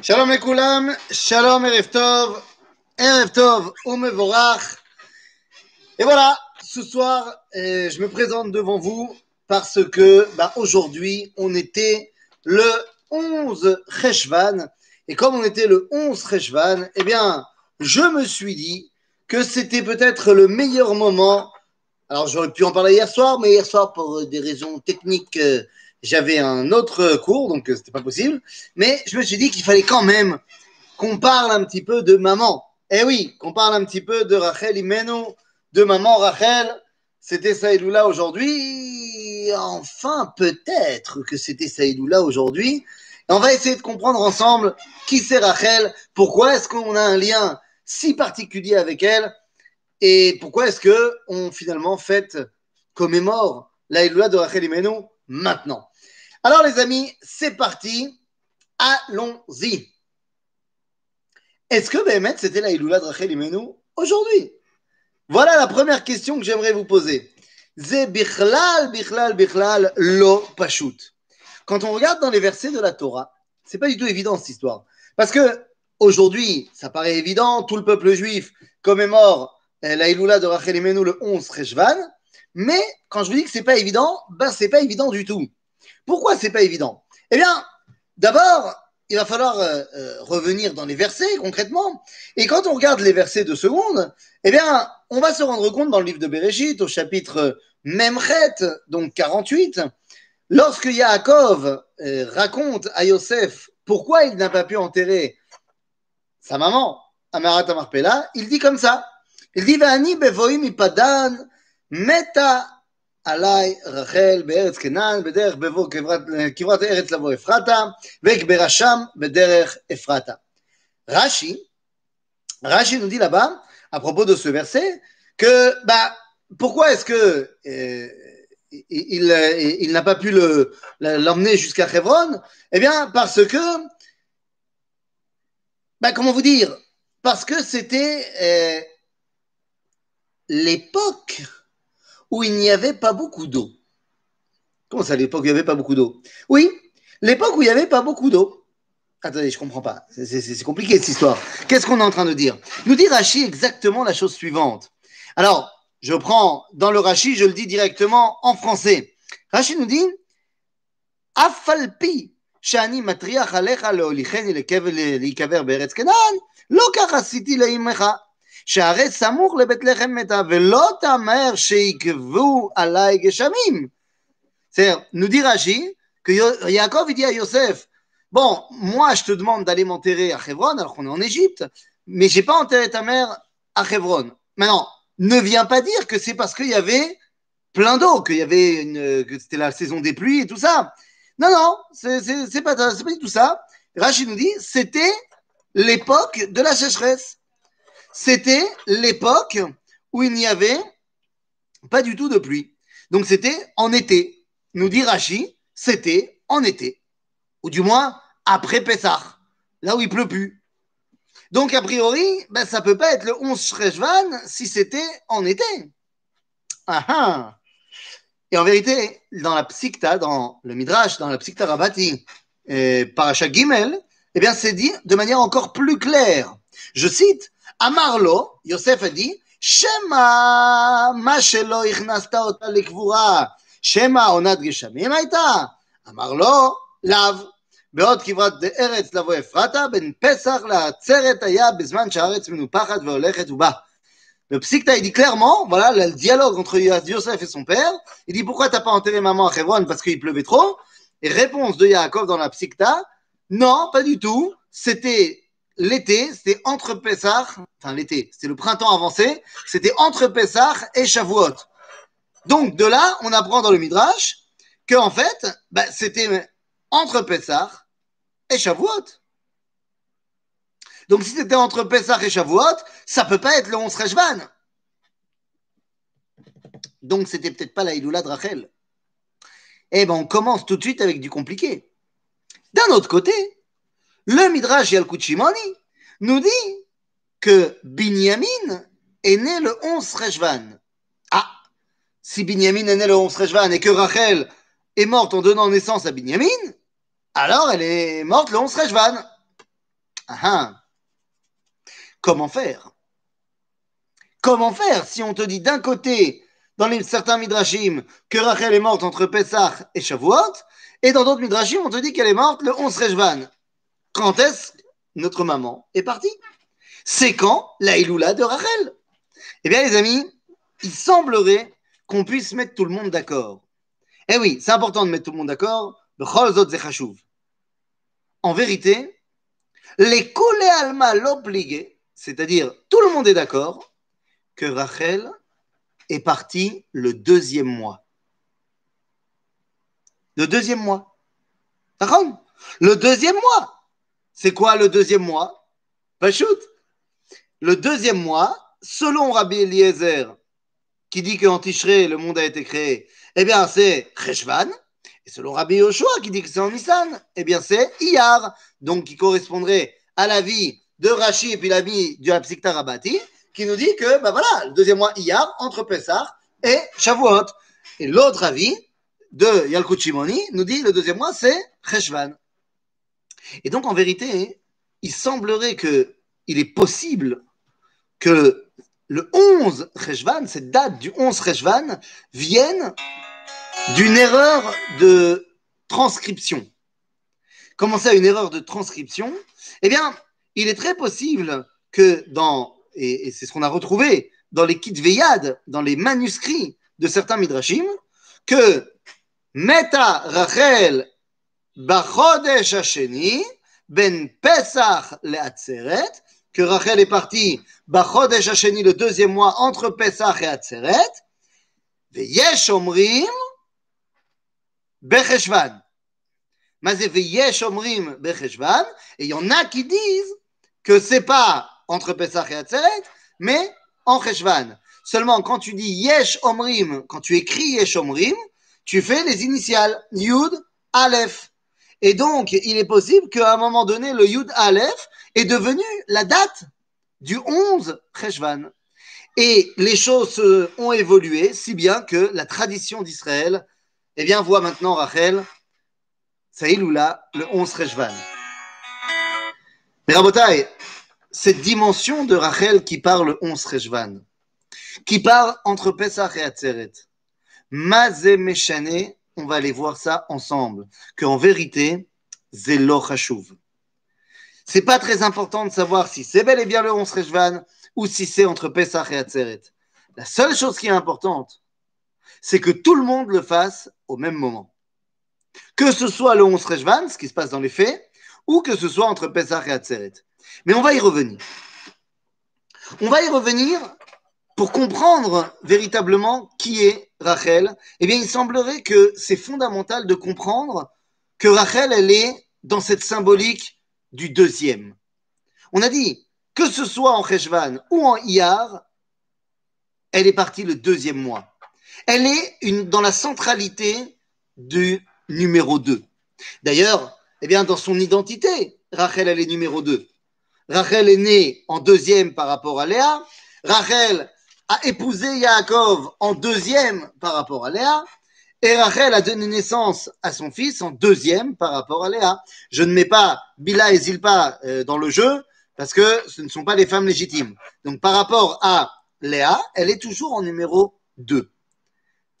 Shalom Ekoulam, Shalom Erev Tov, Erev Tov. Et voilà, ce soir, euh, je me présente devant vous parce que bah, aujourd'hui, on était le 11 Cheshvan. Et comme on était le 11 Cheshvan, eh bien, je me suis dit que c'était peut-être le meilleur moment. Alors, j'aurais pu en parler hier soir, mais hier soir, pour des raisons techniques, euh, j'avais un autre cours, donc euh, c'était pas possible. Mais je me suis dit qu'il fallait quand même qu'on parle un petit peu de maman. Eh oui, qu'on parle un petit peu de Rachel Imenu, de maman Rachel. C'était Saïdoula aujourd'hui. Enfin, peut-être que c'était Saïdoula aujourd'hui. On va essayer de comprendre ensemble qui c'est Rachel, pourquoi est-ce qu'on a un lien si particulier avec elle, et pourquoi est-ce que on finalement fête, commémore l'Aïdoula de Rachel Imenu maintenant. Alors les amis, c'est parti. Allons-y. Est-ce que Béhémet, c'était la Iloula de Rachel aujourd'hui? Voilà la première question que j'aimerais vous poser. Ze bichlal, bichlal, bichlal, lo pashut. Quand on regarde dans les versets de la Torah, c'est pas du tout évident cette histoire. Parce que aujourd'hui, ça paraît évident, tout le peuple juif commémore euh, la Iloula de Rachel Imenu le 11 Rejvan, mais quand je vous dis que c'est pas évident, ben c'est pas évident du tout. Pourquoi c'est pas évident? Eh bien, d'abord, il va falloir euh, euh, revenir dans les versets concrètement. Et quand on regarde les versets de seconde, eh bien, on va se rendre compte dans le livre de Bereshit, au chapitre Memchet, donc 48, lorsque Yaakov euh, raconte à Yosef pourquoi il n'a pas pu enterrer sa maman, Amarat Amarpela, il dit comme ça. Il dit Vani bevoim ipadan meta עליי רחל בארץ כנען, בדרך בבוא כברת הארץ לבוא אפרתה, ואקברה שם בדרך אפרתה. Rashi, Rashi nous dit là-bas, à propos de ce verset, que bah, pourquoi est-ce que euh, il, il, il n'a pas pu le, l'emmener jusqu'à Hebron Eh bien, parce que, bah, comment vous dire Parce que c'était euh, l'époque où il n'y avait pas beaucoup d'eau. Comment ça, l'époque où il n'y avait pas beaucoup d'eau? Oui, l'époque où il n'y avait pas beaucoup d'eau. Attendez, je ne comprends pas. C'est compliqué cette histoire. Qu'est-ce qu'on est en train de dire? Nous dit Rachi exactement la chose suivante. Alors, je prends dans le Rachi, je le dis directement en français. Rachi nous dit Afalpi, Shani Matriach Alecha, Leolicheni, Lekaver, Beretz Kenan, Loka Rassiti, Leimecha. שהרי סמוך לבית לחם מתה, ולא תמהר שיקבו עליי גשמים. C'est-à-dire, nous dit Rashi que Yaakov il dit à Yosef, bon, moi je te demande d'aller m'enterrer à Hebron, alors qu'on est en Égypte, mais j'ai pas enterré ta mère à Hebron. Maintenant, ne viens pas dire que c'est parce qu'il y avait plein d'eau, qu'il y avait une, que c'était la saison des pluies et tout ça. Non, non, c'est, c'est, c'est pas, c'est pas du tout ça. Rashi nous dit, c'était l'époque de la sécheresse c'était l'époque où il n'y avait pas du tout de pluie. Donc c'était en été. Nous dit Rashi, c'était en été. Ou du moins après Pessah, là où il pleut plus. Donc a priori, ben, ça peut pas être le 11 Shreshvan si c'était en été. Ah, ah. Et en vérité, dans la Psikta, dans le Midrash, dans la Psikta Rabati, euh, Parashat Gimel, eh bien c'est dit de manière encore plus claire. Je cite, אמר לו, יוסף עדי, שמא מה שלא הכנסת אותה לקבורה, שמא עונת גשמים הייתה? אמר לו, לאו. בעוד כברת ארץ לבוא אפרתה, בין פסח לעצרת היה בזמן שהארץ מנופחת והולכת ובאה. Le Psikta, il dit clairement, voilà, le dialogue entre Yosef et son père. Il dit pourquoi t'as pas enterré maman à Hebron parce qu'il pleuvait trop. Et réponse de Yaakov dans la Psikta, non, pas du tout. C'était l'été, c'était entre Pessah, enfin l'été, c'était le printemps avancé, c'était entre Pessah et Shavuot. Donc de là, on apprend dans le Midrash que en fait, bah, c'était entre Pessah et Shavuot. Donc si c'était entre Pessah et Shavuot, ça peut pas être le 11 Rejvan. Donc c'était peut-être pas la Iloula de Rachel. Eh ben on commence tout de suite avec du compliqué. D'un autre côté, le Midrash Yalkut Shimoni nous dit que Binyamin est né le 11 Rejvan. Ah, si Binyamin est né le 11 Rejvan et que Rachel est morte en donnant naissance à Binyamin, alors elle est morte le 11 Rejvan. Ah ah. Comment faire? Comment faire si on te dit d'un côté, dans certains midrashim, que Rachel est morte entre Pessah et Shavuot, et dans d'autres midrashim, on te dit qu'elle est morte le 11 Rejvan? Quand est-ce notre maman est partie? C'est quand la Iloula de Rachel? Eh bien, les amis, il semblerait qu'on puisse mettre tout le monde d'accord. Eh oui, c'est important de mettre tout le monde d'accord. En vérité, les Kule Alma l'obligé, c'est-à-dire tout le monde est d'accord que Rachel est partie le deuxième mois. Le deuxième mois. Le deuxième mois. C'est quoi le deuxième mois? Shoot. Le deuxième mois, selon Rabbi Eliezer, qui dit qu'en Tishré, le monde a été créé, eh bien, c'est Cheshvan. Et selon Rabbi Yoshua, qui dit que c'est en Nissan, eh bien, c'est Iyar. Donc, qui correspondrait à la vie de Rashi et puis la vie du Hapsikta Rabati, qui nous dit que, ben voilà, le deuxième mois Iyar, entre Pessah et Shavuot. Et l'autre avis de Yalkut Shimoni nous dit le deuxième mois, c'est Cheshvan. Et donc, en vérité, il semblerait que il est possible que le 11 Rejvan, cette date du 11 Rejvan, vienne d'une erreur de transcription. Comment ça, une erreur de transcription? Eh bien, il est très possible que dans, et, c'est ce qu'on a retrouvé dans les kits Veyad, dans les manuscrits de certains Midrashim, que Meta Rachel Bachodesh Ben Pesach Leatzeret, que Rachel est partie Bachodesh Hasheni le deuxième mois entre Pesach et Atzeret, Veyesh Becheshvan. Omrim Becheshvan, et il y en a qui disent que c'est pas entre Pesach et Atzeret, mais en Cheshvan. Seulement, quand tu dis Yesh Omrim, quand tu écris Yesh Omrim, tu fais les initiales Yud, Aleph. Et donc, il est possible qu'à un moment donné, le Yud Aleph est devenu la date du 11 Cheshvan. Et les choses ont évolué, si bien que la tradition d'Israël, eh bien, voit maintenant Rachel, Saïloula, le 11 Cheshvan. Mais Rabotai, cette dimension de Rachel qui parle le 11 Cheshvan, qui parle entre Pesach et Atzeret, Mazé Meshane, on va aller voir ça ensemble, qu'en vérité, Zelo Hashuv. C'est pas très important de savoir si c'est bel et bien le 11 Rejvan ou si c'est entre Pesach et Atzeret. La seule chose qui est importante, c'est que tout le monde le fasse au même moment. Que ce soit le 11 Rejvan, ce qui se passe dans les faits, ou que ce soit entre Pesach et Atzeret. Mais on va y revenir. On va y revenir pour comprendre véritablement qui est Rachel. Eh bien, il semblerait que c'est fondamental de comprendre que Rachel, elle est dans cette symbolique du deuxième. On a dit, que ce soit en Cheshvan ou en Iyar, elle est partie le deuxième mois. Elle est dans la centralité du numéro 2. D'ailleurs, eh bien, dans son identité, Rachel, elle est numéro 2. Rachel est née en deuxième par rapport à Léa. Rachel a épousé Yaakov en deuxième par rapport à Léa. Et Rachel a donné naissance à son fils en deuxième par rapport à Léa. Je ne mets pas Bila et Zilpa euh, dans le jeu parce que ce ne sont pas les femmes légitimes. Donc par rapport à Léa, elle est toujours en numéro 2.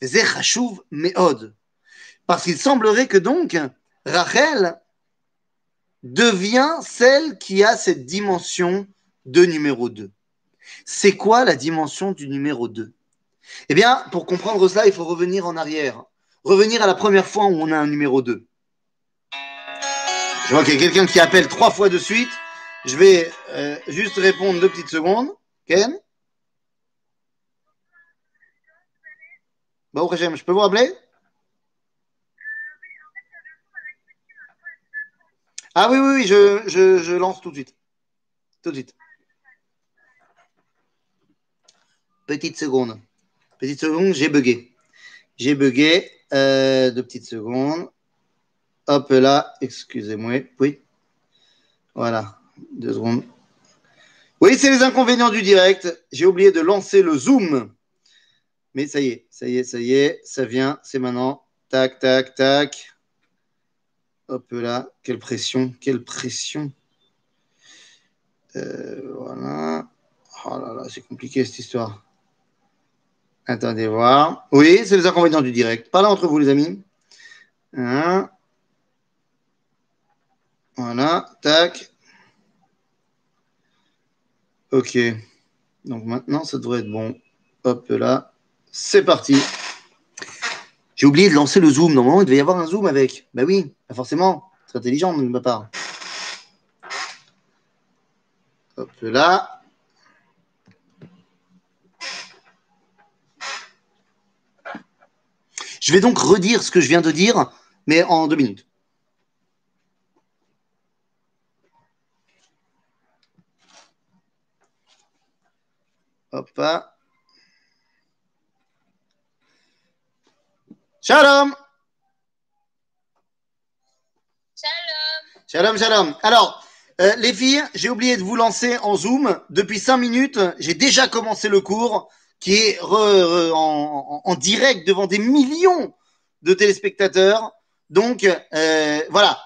Zechachouv Meod. Parce qu'il semblerait que donc Rachel devient celle qui a cette dimension de numéro 2. C'est quoi la dimension du numéro 2 eh bien, pour comprendre cela, il faut revenir en arrière. Revenir à la première fois où on a un numéro 2. Je vois qu'il y a quelqu'un qui appelle trois fois de suite. Je vais euh, juste répondre deux petites secondes. Ken? Bon, je peux vous rappeler? Ah oui, oui, oui, je, lance tout de suite. Tout de suite. Petite seconde. Petite seconde, j'ai bugué. J'ai bugué. Euh, deux petites secondes. Hop là, excusez-moi. Oui. Voilà. Deux secondes. Oui, c'est les inconvénients du direct. J'ai oublié de lancer le zoom. Mais ça y est, ça y est, ça y est, ça vient, c'est maintenant. Tac, tac, tac. Hop là, quelle pression, quelle pression. Euh, voilà. Oh là là, c'est compliqué cette histoire. Attendez voir. Oui, c'est les inconvénients du direct. Parlez entre vous, les amis. Hein. Voilà, tac. Ok. Donc maintenant, ça devrait être bon. Hop là. C'est parti. J'ai oublié de lancer le zoom. Normalement, il devait y avoir un zoom avec. Bah oui, pas forcément. C'est intelligent de ma part. Hop là. Je vais donc redire ce que je viens de dire, mais en deux minutes. Hop là. Shalom. Shalom. Shalom, shalom. Alors, euh, les filles, j'ai oublié de vous lancer en Zoom. Depuis cinq minutes, j'ai déjà commencé le cours qui est en direct devant des millions de téléspectateurs. Donc, euh, voilà.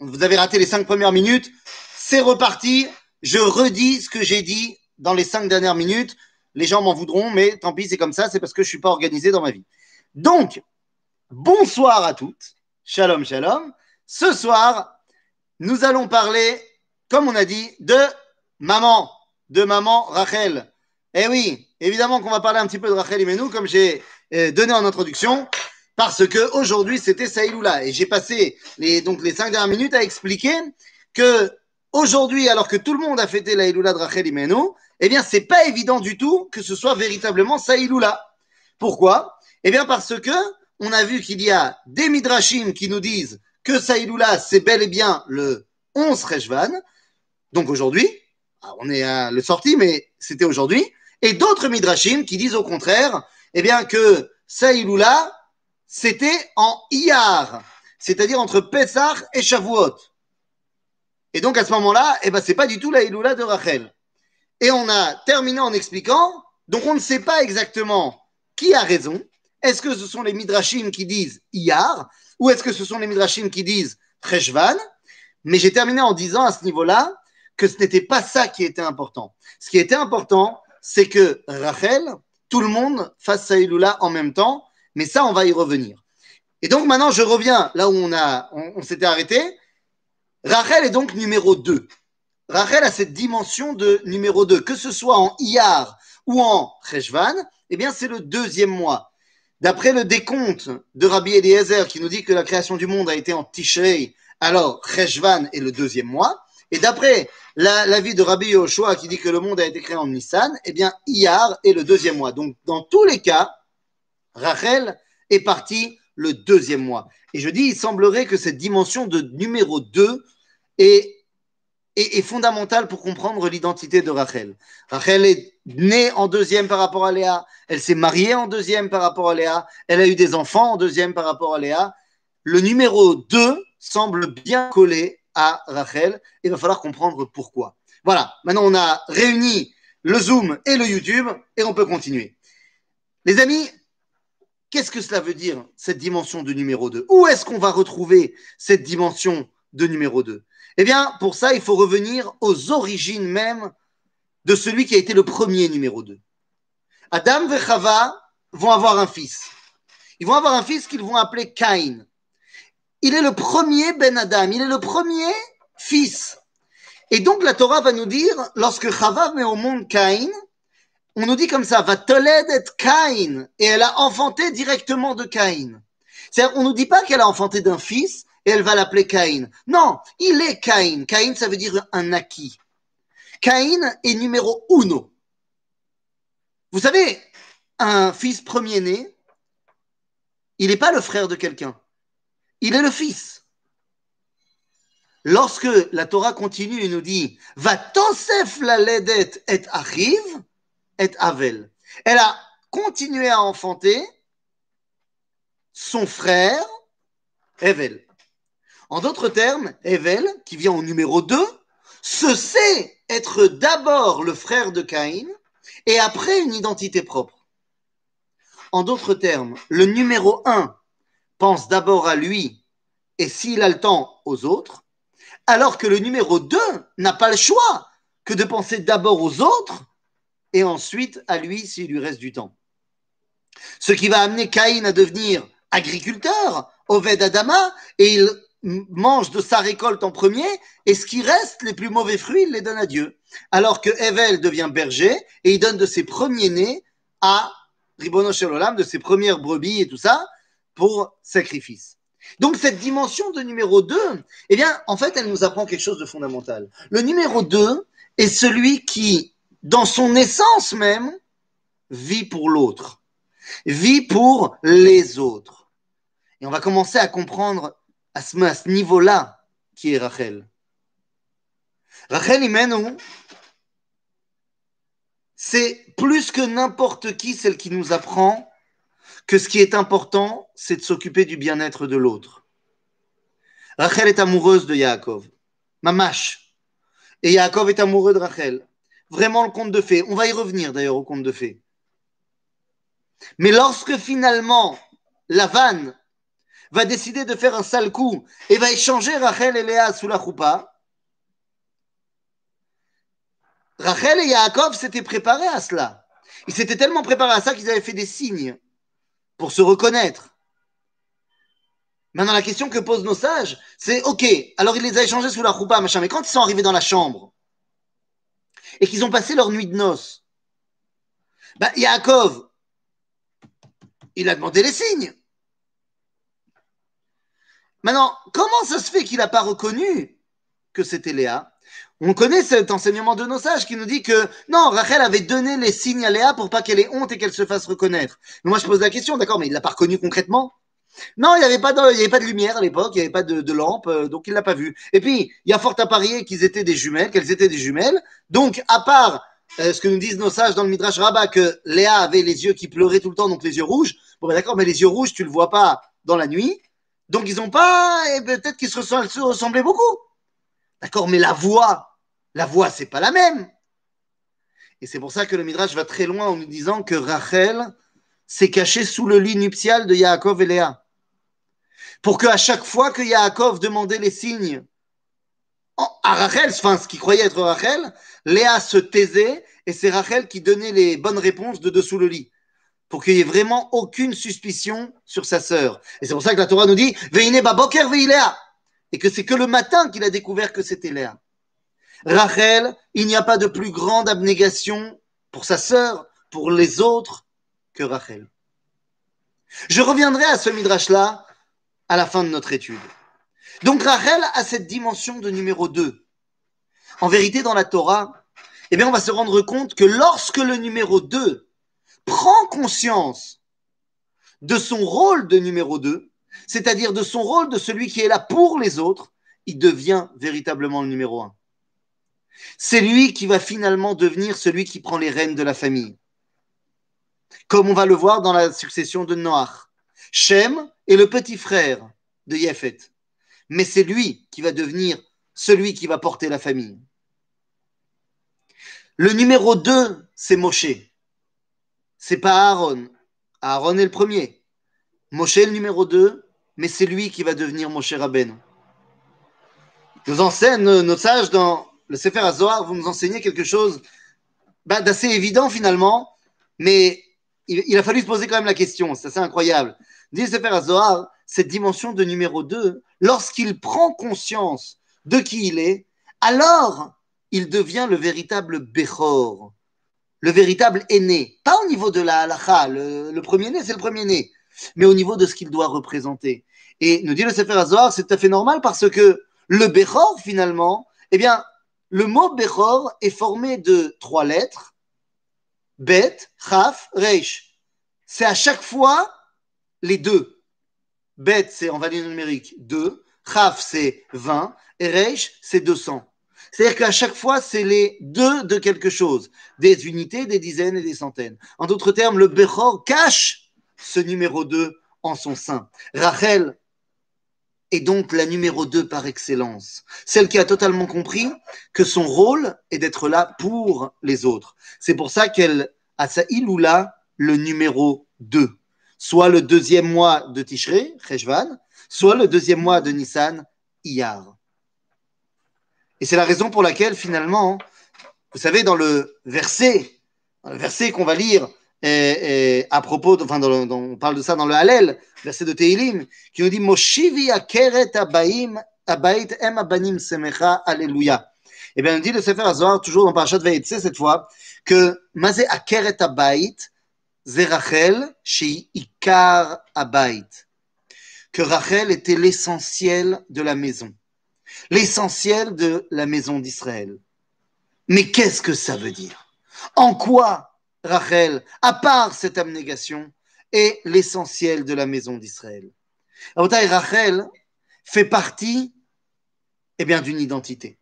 Vous avez raté les cinq premières minutes. C'est reparti. Je redis ce que j'ai dit dans les cinq dernières minutes. Les gens m'en voudront, mais tant pis, c'est comme ça. C'est parce que je suis pas organisé dans ma vie. Donc, bonsoir à toutes. Shalom, shalom. Ce soir, nous allons parler, comme on a dit, de maman, de maman Rachel. Eh oui, évidemment qu'on va parler un petit peu de Rachel Imenu, comme j'ai euh, donné en introduction, parce que aujourd'hui c'était Saïloula. Et j'ai passé les donc les cinq dernières minutes à expliquer que aujourd'hui, alors que tout le monde a fêté la Iloula de Rachel Imenu, eh bien c'est pas évident du tout que ce soit véritablement Saïloula. Pourquoi? Eh bien parce que on a vu qu'il y a des midrashim qui nous disent que Saïloula, c'est bel et bien le 11 Rejvan, donc aujourd'hui, ah, on est à le sorti, mais c'était aujourd'hui, et d'autres midrashim qui disent au contraire, eh bien que Saïloula, c'était en Iyar, c'est-à-dire entre Pessah et Shavuot. Et donc à ce moment-là, eh ben c'est pas du tout la Iloula de Rachel. Et on a terminé en expliquant, donc on ne sait pas exactement qui a raison. Est-ce que ce sont les midrashim qui disent Iyar, ou est-ce que ce sont les midrashim qui disent Treshvan Mais j'ai terminé en disant à ce niveau-là que ce n'était pas ça qui était important. Ce qui était important, c'est que Rachel, tout le monde fasse Saïloula en même temps, mais ça, on va y revenir. Et donc maintenant, je reviens là où on, on s'était arrêté. Rachel est donc numéro 2. Rachel a cette dimension de numéro 2, que ce soit en Iyar ou en Cheshvan, eh bien c'est le deuxième mois. D'après le décompte de Rabbi Eliezer qui nous dit que la création du monde a été en Tishrei, alors Cheshvan est le deuxième mois. Et d'après la, l'avis de Rabbi Yoshua qui dit que le monde a été créé en Nissan, eh bien Iyar est le deuxième mois. Donc dans tous les cas, Rachel est partie le deuxième mois. Et je dis, il semblerait que cette dimension de numéro 2 est, fondamentale pour comprendre l'identité de Rachel. Rachel est née en deuxième par rapport à Léa, elle s'est mariée en deuxième par rapport à Léa, elle a eu des enfants en deuxième par rapport à Léa. Le numéro 2 semble bien collé à Rachel. Il va falloir comprendre pourquoi. Voilà, maintenant on a réuni le Zoom et le YouTube et on peut continuer. Les amis, qu'est-ce que cela veut dire, cette dimension de numéro 2 Où est-ce qu'on va retrouver cette dimension de numéro 2 Eh bien, pour ça, il faut revenir aux origines même de celui qui a été le premier numéro 2. Adam et Chava vont avoir un fils. Ils vont avoir un fils qu'ils vont appeler Caïn. Il est le premier Ben Adam, il est le premier fils. Et donc la Torah va nous dire, lorsque Chava met au monde Caïn, on nous dit comme ça, va toled et Caïn, et elle a enfanté directement de Caïn. C'est-à-dire, on nous dit pas qu'elle a enfanté d'un fils et elle va l'appeler Caïn. Non, il est Caïn. Caïn, ça veut dire un acquis. Caïn est numéro uno. Vous savez, un fils premier-né, il n'est pas le frère de quelqu'un. Il est le fils. Lorsque la Torah continue et nous dit Va tosef la ledet et achiv et avel. Elle a continué à enfanter son frère Evel. En d'autres termes, Evel, qui vient au numéro 2, se sait être d'abord le frère de Caïn et après une identité propre. En d'autres termes, le numéro 1 pense d'abord à lui et s'il a le temps aux autres, alors que le numéro 2 n'a pas le choix que de penser d'abord aux autres et ensuite à lui s'il lui reste du temps. Ce qui va amener Caïn à devenir agriculteur, Oved Adama, et il mange de sa récolte en premier, et ce qui reste, les plus mauvais fruits, il les donne à Dieu. Alors que Evel devient berger, et il donne de ses premiers-nés à Ribono Olam, de ses premières brebis et tout ça, pour sacrifice. Donc cette dimension de numéro 2, eh bien, en fait, elle nous apprend quelque chose de fondamental. Le numéro 2 est celui qui, dans son essence même, vit pour l'autre, vit pour les autres. Et on va commencer à comprendre à ce, niveau-là qui est Rachel. Rachel Imenu, c'est plus que n'importe qui celle qui nous apprend que ce qui est important, c'est de s'occuper du bien-être de l'autre. Rachel est amoureuse de Yaakov, Mamash. Et Yaakov est amoureux de Rachel. Vraiment le conte de fées. On va y revenir d'ailleurs au conte de fées. Mais lorsque finalement Lavan va décider de faire un sale coup et va échanger Rachel et Léa sous la choupa, Rachel et Yaakov s'étaient préparés à cela. Ils s'étaient tellement préparés à ça qu'ils avaient fait des signes pour se reconnaître. Maintenant, la question que posent nos sages, c'est OK, alors il les a échangés sous la choupa, machin, mais quand ils sont arrivés dans la chambre et qu'ils ont passé leur nuit de noces, bah, Yaakov, il a demandé les signes. Maintenant, comment ça se fait qu'il n'a pas reconnu que c'était Léa? On connaît cet enseignement de nos sages qui nous dit que non, Rachel avait donné les signes à Léa pour pas qu'elle ait honte et qu'elle se fasse reconnaître. Moi, je pose la question, d'accord, mais il l'a pas reconnu concrètement? Non, il n'y avait, pas de, avait pas de lumière à l'époque, il n'y avait pas de, lampe, euh, donc il l'a pas vu. Et puis, il y a fort à parier qu'ils étaient des jumelles, qu'elles étaient des jumelles. Donc, à part euh, ce que nous disent nos sages dans le Midrash Rabbah, que Léa avait les yeux qui pleuraient tout le temps, donc les yeux rouges. Bon, ben d'accord, mais les yeux rouges, tu le vois pas dans la nuit. Donc ils n'ont pas, et peut-être qu'ils se ressemblaient beaucoup. D'accord, mais la voix, la voix, c'est pas la même. Et c'est pour ça que le Midrash va très loin en nous disant que Rachel s'est cachée sous le lit nuptial de Yaakov et Léa. Pour qu'à chaque fois que Yaakov demandait les signes à Rachel, enfin ce qu'il croyait être Rachel, Léa se taisait et c'est Rachel qui donnait les bonnes réponses de dessous le lit pour qu'il n'y ait vraiment aucune suspicion sur sa sœur. Et c'est pour ça que la Torah nous dit Veine baboker veiléa et que c'est que le matin qu'il a découvert que c'était Léa. Rachel, il n'y a pas de plus grande abnégation pour sa sœur, pour les autres, que Rachel. Je reviendrai à ce midrash-là à la fin de notre étude. Donc Rachel a cette dimension de numéro 2. En vérité, dans la Torah, eh bien, on va se rendre compte que lorsque le numéro 2 prend conscience de son rôle de numéro 2, c'est-à-dire de son rôle de celui qui est là pour les autres, il devient véritablement le numéro 1. C'est lui qui va finalement devenir celui qui prend les rênes de la famille. Comme on va le voir dans la succession de Noach. Shem est le petit frère de Yefet. Mais c'est lui qui va devenir celui qui va porter la famille. Le numéro 2, c'est Moshe c'est pas Aaron. Aaron est le premier. Moshe le numéro 2, mais c'est lui qui va devenir Moshe Rabben. Nous enseigne, nos sages dans le Sefer HaZohar, vous nous enseignez quelque chose bah, d'assez évident finalement, mais il, a fallu se poser quand même la question, c'est assez incroyable. Dit le Sefer HaZohar, cette dimension de numéro 2, lorsqu'il prend conscience de qui il est, alors il devient le véritable Bechor, le véritable aîné. Pas au niveau de la halakha, le, premier-né, c'est le premier-né, mais au niveau de ce qu'il doit représenter. Et nous dit le Sefer Azor, c'est tout à fait normal parce que le Bechor, finalement, eh bien, le mot Bechor est formé de trois lettres, Bet, Chaf, Reish. C'est à chaque fois les deux. Bet, c'est en valeur numérique 2, Chaf, c'est 20, et Reish, c'est 200. C'est-à-dire qu'à chaque fois, c'est les deux de quelque chose. Des unités, des dizaines et des centaines. En d'autres termes, le Bechor cache ce numéro 2 en son sein. Rachel est donc la numéro 2 par excellence. Celle qui a totalement compris que son rôle est d'être là pour les autres. C'est pour ça qu'elle a sa iloula le numéro 2. Soit le deuxième mois de Tishrei, Cheshvan, soit le deuxième mois de Nissan, Iyar. Et c'est la raison pour laquelle, finalement, vous savez, dans le verset, le verset qu'on va lire et, et à propos, de, enfin, on parle de ça dans le Hallel, verset de Teilim, qui nous dit Moshivi akeret abaim abait em abanim semecha, alléluia. Et bien, on dit le Sefer Azor, toujours dans Parashat Ve'etze cette fois, que Mazé akeret abait, c'est Rachel chez Ikar abait. Que Rachel était l'essentiel de la maison. L'essentiel de la maison d'Israël. Mais qu'est-ce que ça veut dire? En quoi Rachel, à part cette abnégation, est l'essentiel de la maison d'Israël Rachel fait partie eh bien, d'une identité.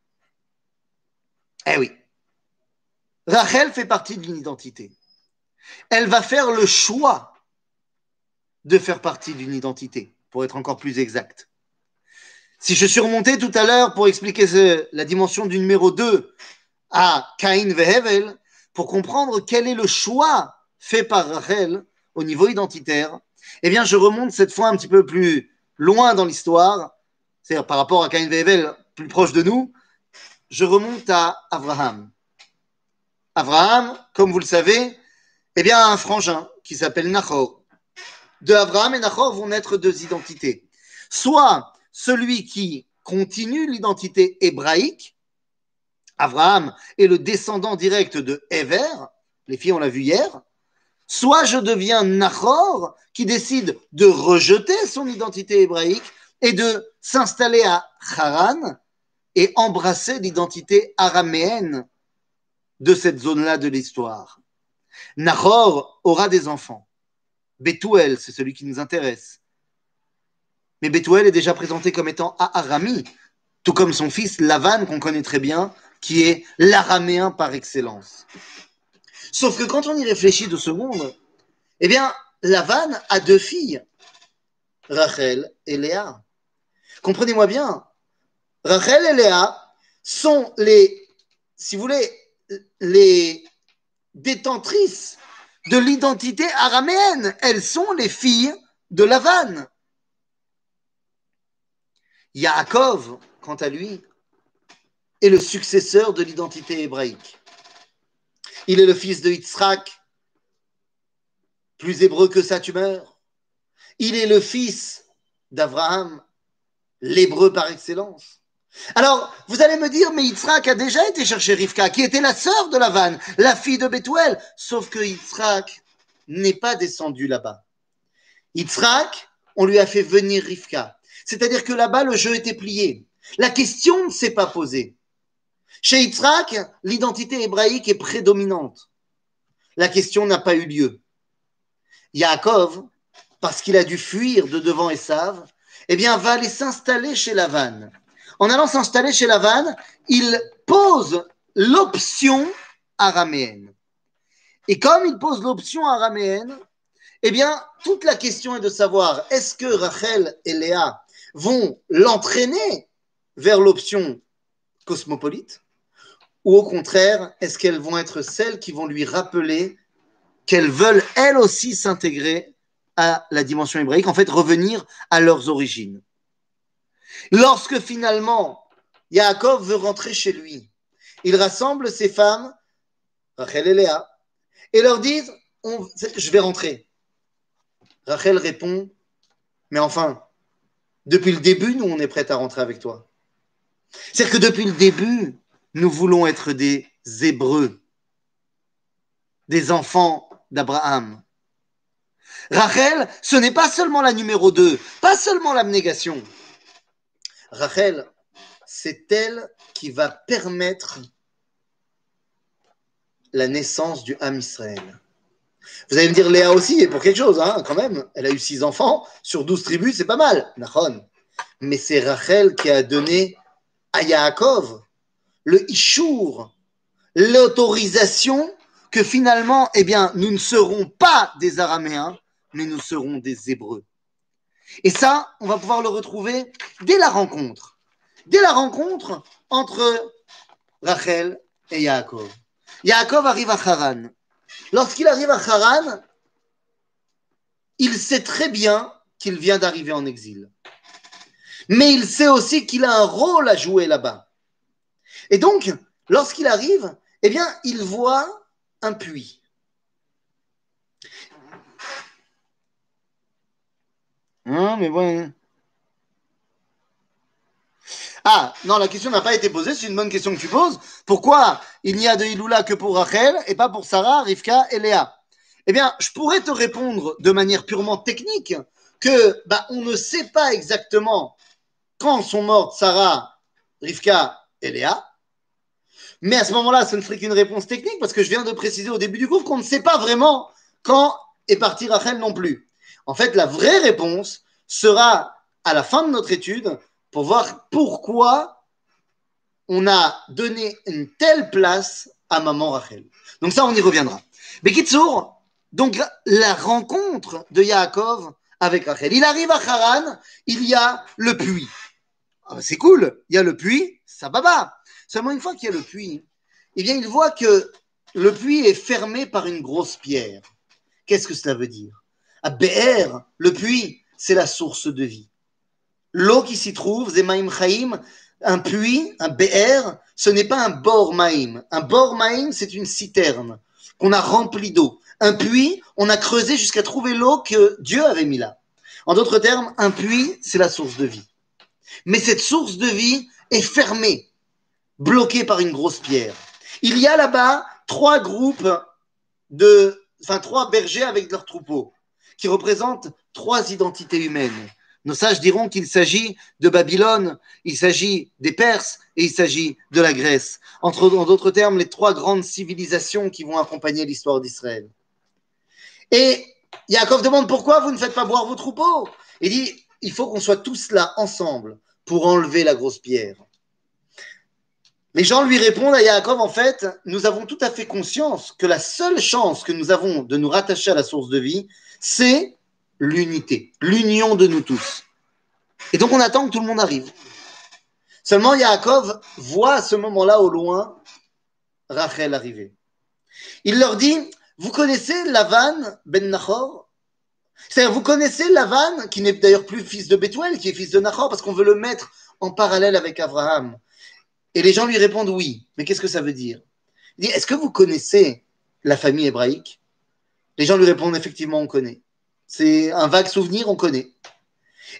Eh oui. Rachel fait partie d'une identité. Elle va faire le choix de faire partie d'une identité, pour être encore plus exact. Si je suis remonté tout à l'heure pour expliquer la dimension du numéro 2 à Cain Vehevel, pour comprendre quel est le choix fait par Rachel au niveau identitaire, eh bien, je remonte cette fois un petit peu plus loin dans l'histoire, c'est-à-dire par rapport à Cain Vehevel, plus proche de nous, je remonte à Abraham. Abraham, comme vous le savez, eh bien, a un frangin qui s'appelle Nachor. De Abraham et Nachor vont naître deux identités. Soit celui qui continue l'identité hébraïque, Abraham est le descendant direct de Ever, les filles on l'a vu hier, soit je deviens Nachor qui décide de rejeter son identité hébraïque et de s'installer à Haran et embrasser l'identité araméenne de cette zone-là de l'histoire. Nahor aura des enfants. Bethuel, c'est celui qui nous intéresse. Mais Bethuel est déjà présenté comme étant Arami, tout comme son fils Lavan, qu'on connaît très bien, qui est l'araméen par excellence. Sauf que quand on y réfléchit deux secondes, eh bien, Lavan a deux filles, Rachel et Léa. Comprenez-moi bien, Rachel et Léa sont les, si vous voulez, les détentrices de l'identité araméenne. Elles sont les filles de Lavan. Yaakov, quant à lui, est le successeur de l'identité hébraïque. Il est le fils de Yitzhak, plus hébreu que sa tumeur. Il est le fils d'Abraham, l'hébreu par excellence. Alors, vous allez me dire, mais Yitzhak a déjà été chercher Rivka, qui était la sœur de Lavan, la fille de Bethuel. Sauf que Yitzhak n'est pas descendu là-bas. Yitzhak, on lui a fait venir Rivka. C'est-à-dire que là-bas, le jeu était plié. La question ne s'est pas posée. Chez Yitzhak, l'identité hébraïque est prédominante. La question n'a pas eu lieu. Yaakov, parce qu'il a dû fuir de devant Esav, eh bien, va aller s'installer chez Lavan. En allant s'installer chez Lavan, il pose l'option araméenne. Et comme il pose l'option araméenne, eh bien, toute la question est de savoir est-ce que Rachel et Léa vont l'entraîner vers l'option cosmopolite ou au contraire, est-ce qu'elles vont être celles qui vont lui rappeler qu'elles veulent elles aussi s'intégrer à la dimension hébraïque, en fait revenir à leurs origines? Lorsque finalement Yaakov veut rentrer chez lui, il rassemble ses femmes, Rachel et Léa, et leur disent Je vais rentrer. Rachel répond Mais enfin, depuis le début, nous, on est prêts à rentrer avec toi. C'est-à-dire que depuis le début, nous voulons être des Hébreux, des enfants d'Abraham. Rachel, ce n'est pas seulement la numéro 2, pas seulement l'abnégation. Rachel, c'est elle qui va permettre la naissance du Ham Israël. Vous allez me dire Léa aussi, et pour quelque chose, hein, quand même. Elle a eu six enfants sur douze tribus, c'est pas mal, Nachon. Mais c'est Rachel qui a donné à Yaakov le Ishour, l'autorisation que finalement, eh bien, nous ne serons pas des Araméens, mais nous serons des Hébreux. Et ça, on va pouvoir le retrouver dès la rencontre. Dès la rencontre entre Rachel et Yaakov. Yaakov arrive à Haran. Lorsqu'il arrive à Haran, il sait très bien qu'il vient d'arriver en exil. Mais il sait aussi qu'il a un rôle à jouer là-bas. Et donc, lorsqu'il arrive, eh bien, il voit un puits. Hein, mais bon. Ah, non, la question n'a pas été posée, c'est une bonne question que tu poses. Pourquoi il n'y a de Iloula que pour Rachel et pas pour Sarah, Rivka et Léa? Eh bien, je pourrais te répondre de manière purement technique que bah, on ne sait pas exactement quand sont mortes Sarah, Rivka et Léa. Mais à ce moment-là, ce ne serait qu'une réponse technique parce que je viens de préciser au début du cours qu'on ne sait pas vraiment quand est partie Rachel non plus. En fait, la vraie réponse sera à la fin de notre étude pour voir pourquoi on a donné une telle place à maman Rachel. Donc ça, on y reviendra. Mais Kitsour, donc la rencontre de Yaakov avec Rachel. Il arrive à Haran, il y a le puits. Ah bah, c'est cool, il y a le puits, ça va. Seulement une fois qu'il y a le puits, eh bien, il voit que le puits est fermé par une grosse pierre. Qu'est-ce que cela veut dire? À BR, le puits, c'est la source de vie. L'eau qui s'y trouve, Zemaim Chaim, un puits, un BR, ce n'est pas un bor maïm. Un bor maïm, c'est une citerne qu'on a remplie d'eau. Un puits, on a creusé jusqu'à trouver l'eau que Dieu avait mis là. En d'autres termes, un puits, c'est la source de vie. Mais cette source de vie est fermée, bloquée par une grosse pierre. Il y a là-bas trois groupes de, enfin trois bergers avec leurs troupeaux, qui représentent trois identités humaines. Nos sages diront qu'il s'agit de Babylone, il s'agit des Perses et il s'agit de la Grèce. Entre, en d'autres termes, les trois grandes civilisations qui vont accompagner l'histoire d'Israël. Et Yaakov demande pourquoi vous ne faites pas boire vos troupeaux? Il dit il faut qu'on soit tous là ensemble pour enlever la grosse pierre. Les gens lui répondent à Yaakov en fait, nous avons tout à fait conscience que la seule chance que nous avons de nous rattacher à la source de vie, c'est l'unité, l'union de nous tous. Et donc on attend que tout le monde arrive. Seulement Yaakov voit à ce moment-là au loin Rachel arriver. Il leur dit vous connaissez Lavan ben Nachor? C'est-à-dire, vous connaissez Lavan, qui n'est d'ailleurs plus fils de Bethuel, qui est fils de Nachor, parce qu'on veut le mettre en parallèle avec Abraham. Et les gens lui répondent oui. Mais qu'est-ce que ça veut dire? Il dit, est-ce que vous connaissez la famille hébraïque? Les gens lui répondent effectivement, on connaît. C'est un vague souvenir, on connaît.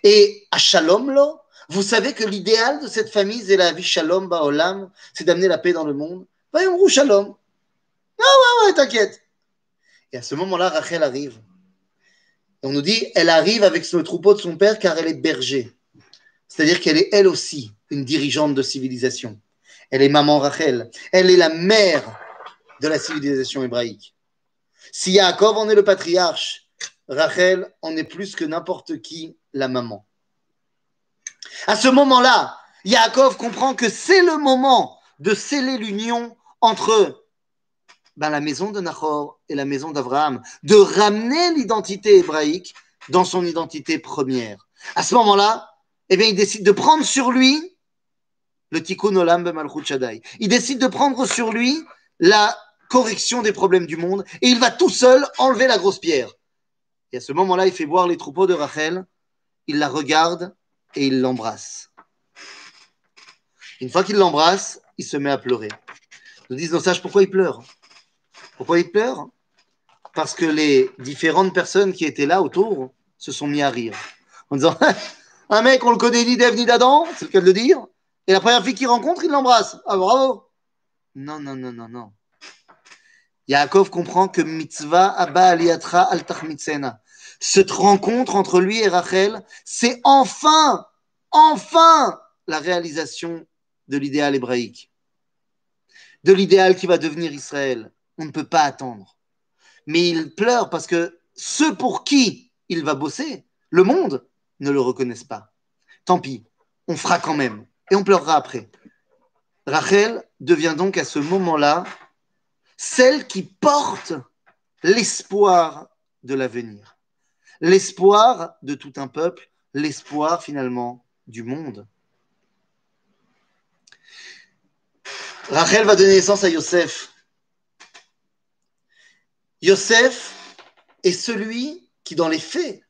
Et à Shalom, là, vous savez que l'idéal de cette famille, c'est la vie Shalom Baolam, c'est d'amener la paix dans le monde. Voyons, Shalom. Ah ouais, ouais, t'inquiète. Et à ce moment-là, Rachel arrive. On nous dit, elle arrive avec le troupeau de son père car elle est berger. C'est-à-dire qu'elle est elle aussi une dirigeante de civilisation. Elle est maman Rachel. Elle est la mère de la civilisation hébraïque. Si Yaakov en est le patriarche, Rachel en est plus que n'importe qui la maman. À ce moment-là, Yaakov comprend que c'est le moment de sceller l'union entre ben, la maison de Nahor et la maison d'Abraham, de ramener l'identité hébraïque dans son identité première. À ce moment-là, eh bien, il décide de prendre sur lui le tikkun olam b'malchut shaddai. Il décide de prendre sur lui la correction des problèmes du monde et il va tout seul enlever la grosse pierre. Et à ce moment-là, il fait boire les troupeaux de Rachel, il la regarde et il l'embrasse. Une fois qu'il l'embrasse, il se met à pleurer. Nous disent nos sages pourquoi il pleure? Pourquoi il pleure Parce que les différentes personnes qui étaient là autour se sont mis à rire. En disant Un mec, on le connaît ni d'Ève ni d'Adam, c'est le cas de le dire. Et la première fille qu'il rencontre, il l'embrasse. Ah bravo Non, non, non, non, non. Yaakov comprend que mitzvah abba aliyatra al. Cette rencontre entre lui et Rachel, c'est enfin, enfin la réalisation de l'idéal hébraïque. De l'idéal qui va devenir Israël on ne peut pas attendre. Mais il pleure parce que ceux pour qui il va bosser, le monde, ne le reconnaissent pas. Tant pis, on fera quand même et on pleurera après. Rachel devient donc à ce moment-là celle qui porte l'espoir de l'avenir, l'espoir de tout un peuple, l'espoir finalement du monde. Rachel va donner naissance à Yosef. Yosef est celui qui, dans les faits,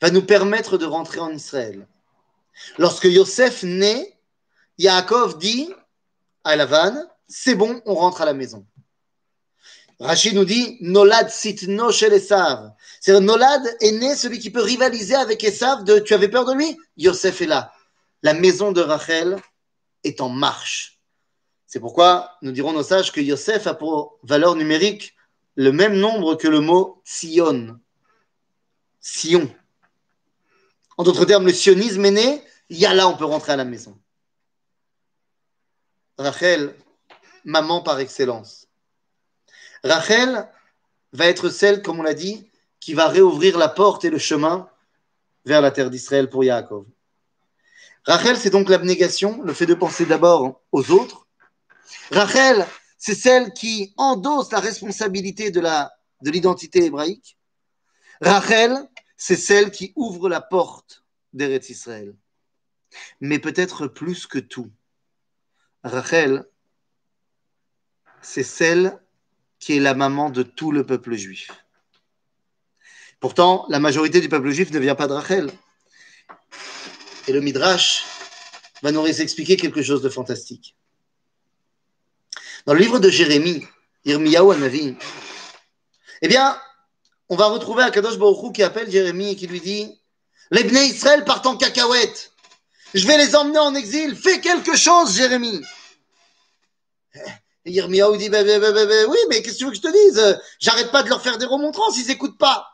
va nous permettre de rentrer en Israël. Lorsque Yosef naît, Yaakov dit à Lavan, c'est bon, on rentre à la maison. Rachid nous dit Nolad sitno shel Esav. C'est-à-dire, Nolad est né celui qui peut rivaliser avec Esav de Tu avais peur de lui? Yosef est là. La maison de Rachel est en marche. C'est pourquoi nous dirons nos sages que Yosef a pour valeur numérique le même nombre que le mot Sion. Sion. En d'autres termes, le sionisme est né, il y a là, on peut rentrer à la maison. Rachel, maman par excellence. Rachel va être celle, comme on l'a dit, qui va réouvrir la porte et le chemin vers la terre d'Israël pour Yaakov. Rachel, c'est donc l'abnégation, le fait de penser d'abord aux autres. Rachel, c'est celle qui endosse la responsabilité de l'identité hébraïque. Rachel, c'est celle qui ouvre la porte d'Eretz Israël. Mais peut-être plus que tout, Rachel, c'est celle qui est la maman de tout le peuple juif. Pourtant, la majorité du peuple juif ne vient pas de Rachel. Et le Midrash va nous expliquer quelque chose de fantastique. Dans le livre de Jérémie, Irmiyahu Anavi, eh bien, on va retrouver un Kadosh Baruch qui appelle Jérémie et qui lui dit Les Bnei Israël partent en cacahuète. Je vais les emmener en exil. Fais quelque chose, Jérémie. Et Yirmiyahu dit, bah, bah, bah, oui, mais qu'est-ce que tu veux que je te dise? J'arrête pas de leur faire des remontrances, ils n'écoutent pas.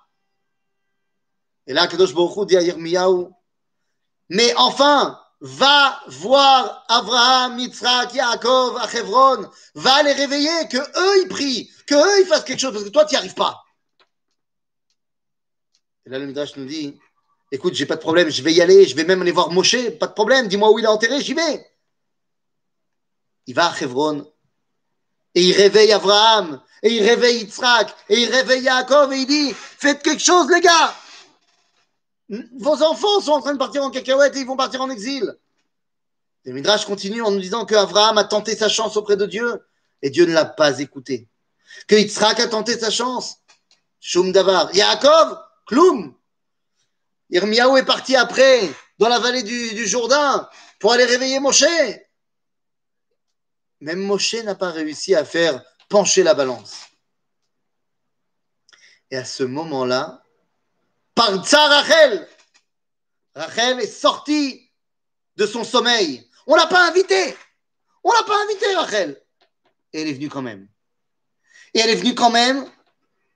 Et là, Kadosh Baruch dit à Yirmiyahu, mais enfin, va voir Abraham, Yitzhak, Yaakov, à va les réveiller, que eux ils prient, que eux ils fassent quelque chose, parce que toi tu n'y arrives pas. Et là, le Midrash nous dit, écoute, j'ai pas de problème, je vais y aller, je vais même aller voir Moshe, pas de problème, dis-moi où il est enterré, j'y vais. Il va à Hebron, et il réveille Abraham, et il réveille Yitzhak, et il réveille Yaakov, et il dit Faites quelque chose, les gars Vos enfants sont en train de partir en cacahuète et ils vont partir en exil. Et Midrash continue en nous disant que Abraham a tenté sa chance auprès de Dieu, et Dieu ne l'a pas écouté. Que Yitzhak a tenté sa chance. Shum Davar. Yaakov, Kloum. Irmiaou est parti après, dans la vallée du, du Jourdain, pour aller réveiller Moshe. Même Moshe n'a pas réussi à faire pencher la balance. Et à ce moment-là, par Rachel, Rachel est sortie de son sommeil. On l'a pas invitée. On l'a pas invitée, Rachel. Et elle est venue quand même. Et elle est venue quand même.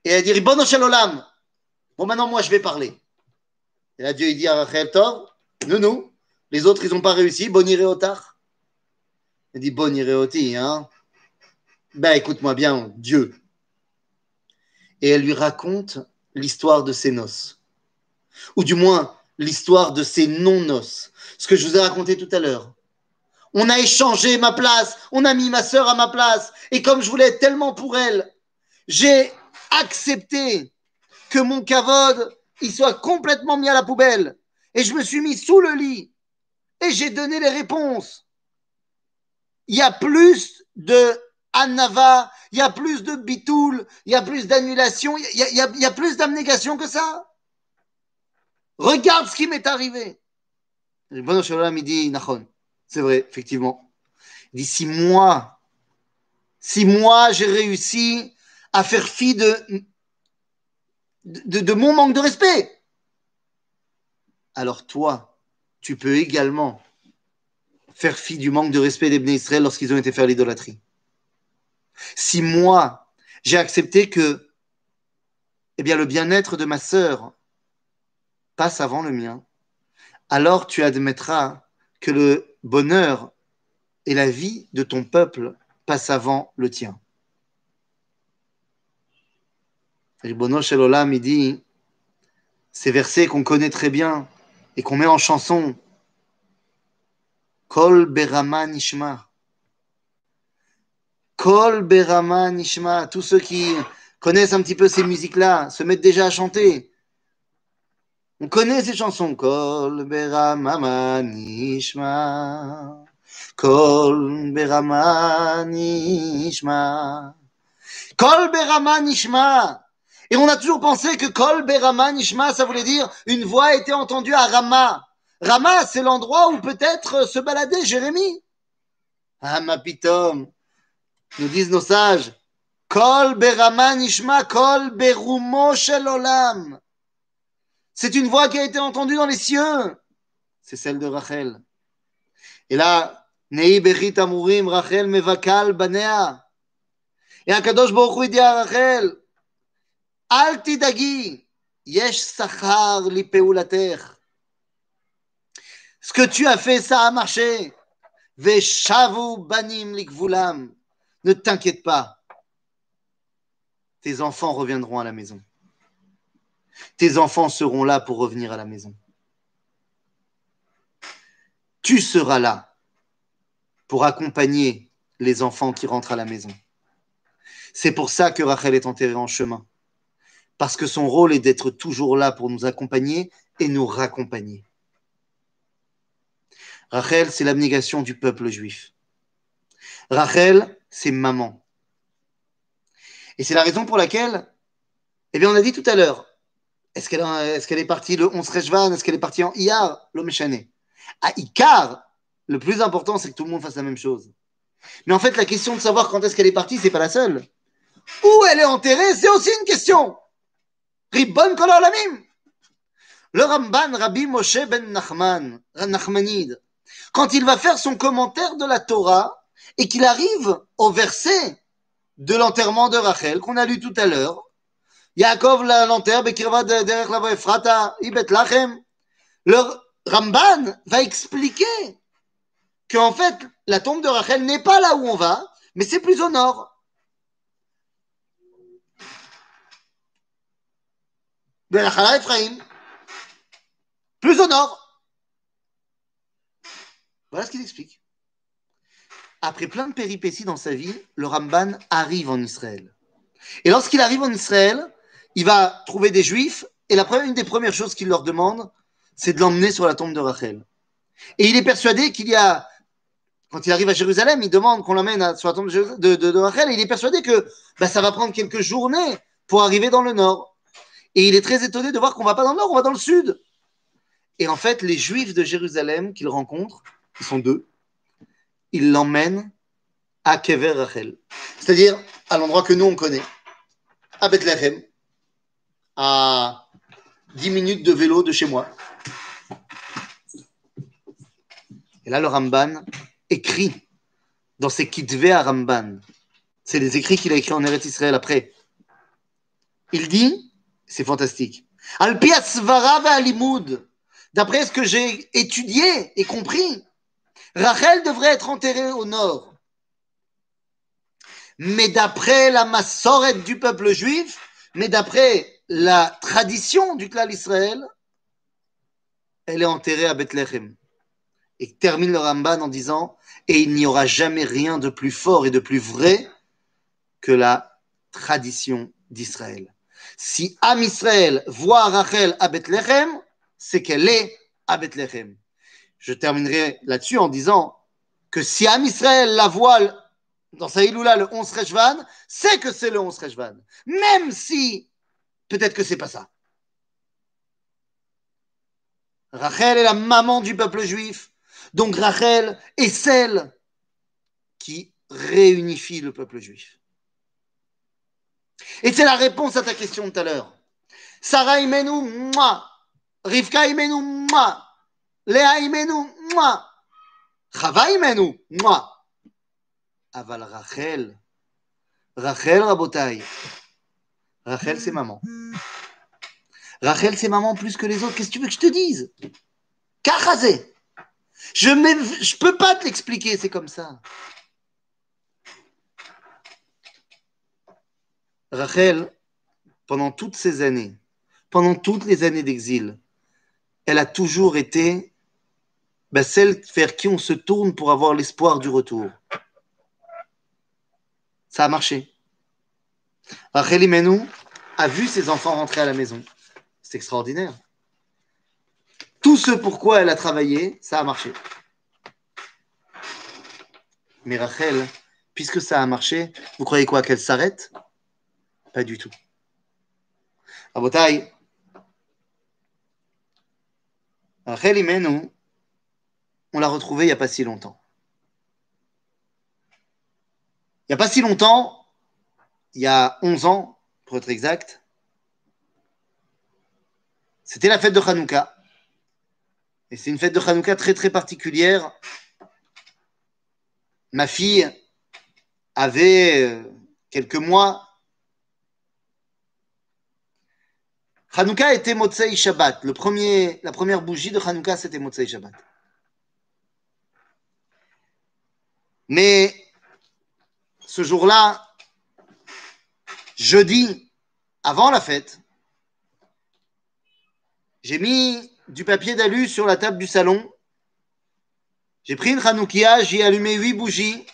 Et elle dit Bon Olam. Bon, maintenant, moi, je vais parler. Et là, Dieu il dit à Rachel Tov, nous, nous, les autres, ils n'ont pas réussi. Bon otar. Elle dit Bon Iréoti, hein Ben écoute-moi bien, Dieu. Et elle lui raconte l'histoire de ses noces. Ou du moins, l'histoire de ses non-noces. Ce que je vous ai raconté tout à l'heure. On a échangé ma place, on a mis ma sœur à ma place. Et comme je voulais tellement pour elle, j'ai accepté que mon kavod, il soit complètement mis à la poubelle. Et je me suis mis sous le lit. Et j'ai donné les réponses il y a plus de anava, il y a plus de bitoul, il y a plus d'annulation, il y a plus d'abnégation que ça. Regarde ce qui m'est arrivé. Bon il dit, c'est vrai, effectivement. Il dit, si moi, si moi j'ai réussi à faire fi de, mon manque de respect, alors toi, tu peux également faire fi du manque de respect des Bnei Israël lorsqu'ils ont été faire l'idolâtrie. Si moi, j'ai accepté que eh bien, le bien-être de ma sœur passe avant le mien, alors tu admettras que le bonheur et la vie de ton peuple passent avant le tien. Ribono Shelolam, il dit, ces versets qu'on connaît très bien et qu'on met en chanson, Kol Berama Nishma. Kol Berama Nishma. Tous ceux qui connaissent un petit peu ces musiques-là se mettent déjà à chanter. On connaît ces chansons. Kol Berama Nishma. Kol Berama Nishma. Kol Berama Nishma. Et on a toujours pensé que Kol Berama Nishma, ça voulait dire une voix a été entendue à Rama. Rama, c'est l'endroit où peut-être se balader Jérémie. Ah, ma pitom. nous disent nos sages, Kol beraman ishma kol berumo shel olam. C'est une voix qui a été entendue dans les cieux. C'est celle de Rachel. Et là, Nei berit amurim, Rachel mevakal banea. Et Akadosh Baruch dit Rachel, Al tidagi, yesh sachar li. Ce que tu as fait, ça a marché. Veshavu banim likvulam. Ne t'inquiète pas. Tes enfants reviendront à la maison. Tes enfants seront là pour revenir à la maison. Tu seras là pour accompagner les enfants qui rentrent à la maison. C'est pour ça que Rachel est enterrée en chemin. Parce que son rôle est d'être toujours là pour nous accompagner et nous raccompagner. Rachel, c'est l'abnégation du peuple juif. Rachel, c'est maman. Et c'est la raison pour laquelle, eh bien, on a dit tout à l'heure, est-ce qu'elle est, est, partie le 11 Rejvan? Est-ce qu'elle est partie en Iyar L'Omeshane. À Ikar, le plus important, c'est que tout le monde fasse la même chose. Mais en fait, la question de savoir quand est-ce qu'elle est partie, c'est pas la seule. Où elle est enterrée, c'est aussi une question. Ribbon Kolor Lamim. Le Ramban Rabbi Moshe ben Nachman, Nachmanide, quand il va faire son commentaire de la Torah et qu'il arrive au verset de l'enterrement de Rachel qu'on a lu tout à l'heure, Yaakov l'enterre, derrière la Efrata, Ibet Lachem, le Ramban va expliquer qu'en fait, la tombe de Rachel n'est pas là où on va, mais c'est plus au nord. Plus au nord. Voilà ce qu'il explique. Après plein de péripéties dans sa vie, le Ramban arrive en Israël. Et lorsqu'il arrive en Israël, il va trouver des juifs, et la première, une des premières choses qu'il leur demande, c'est de l'emmener sur la tombe de Rachel. Et il est persuadé qu'il y a quand il arrive à Jérusalem, il demande qu'on l'emmène sur la tombe de, Rachel et il est persuadé que bah, ça va prendre quelques journées pour arriver dans le nord. Et il est très étonné de voir qu'on va pas dans le nord, on va dans le sud. Et en fait, les juifs de Jérusalem qu'il rencontre, ils sont deux, ils l'emmènent à Kever Rachel, c'est-à-dire à l'endroit que nous on connaît, à Bethléem, à 10 minutes de vélo de chez moi. Et là, le Ramban, écrit dans ses Kitve à Ramban. C'est les écrits qu'il a écrits en Eretz Israël après. Il dit, c'est fantastique, Alpi Alimud, d'après ce que j'ai étudié et compris, Rachel devrait être enterrée au nord. Mais d'après la massorette du peuple juif, mais d'après la tradition du clan Israël, elle est enterrée à Bethléem. Et termine le Ramban en disant Et il n'y aura jamais rien de plus fort et de plus vrai que la tradition d'Israël. Si Am Israël voit Rachel à Bethléem, c'est qu'elle est à Bethléem. Je terminerai là-dessus en disant que si Am Israël la voit dans sa Iloula le 11 Rejvan, c'est que c'est le 11 Rejvan. Même si peut-être que c'est pas ça. Rachel est la maman du peuple juif. Donc Rachel est celle qui réunifie le peuple juif. Et c'est la réponse à ta question tout à l'heure. Sarah imenu, moi. Rivka imenu, moi. Léa imenu, moi. Chava moi. Aval Rachel. Rachel Rabotai. Rachel, c'est maman. Rachel, c'est maman plus que les autres. Qu'est-ce que tu veux que je te dise? Kachazé. Je ne peux pas te l'expliquer, c'est comme ça. Rachel, pendant toutes ces années, pendant toutes les années d'exil, elle a toujours été ben, celle vers qui on se tourne pour avoir l'espoir du retour. Ça a marché. Rachel Imenou a vu ses enfants rentrer à la maison. C'est extraordinaire. Tout ce pourquoi elle a travaillé, ça a marché. Mais Rachel, puisque ça a marché, vous croyez quoi Qu'elle s'arrête? Pas du tout. Abotai, Rachel Imenu, on l'a retrouvée il n'y a pas si longtemps. Il n'y a pas si longtemps, il y a 11 ans, pour être exact, c'était la fête de Hanouka. Et c'est une fête de Hanouka très très particulière. Ma fille avait euh, quelques mois. Hanouka était Motsei Shabbat. Le premier, la première bougie de Hanouka, c'était Motsei Shabbat. Mais ce jour-là, jeudi, avant la fête, j'ai mis du papier d'alu sur la table du salon. J'ai pris une Hanoukia, j'ai allumé huit bougies.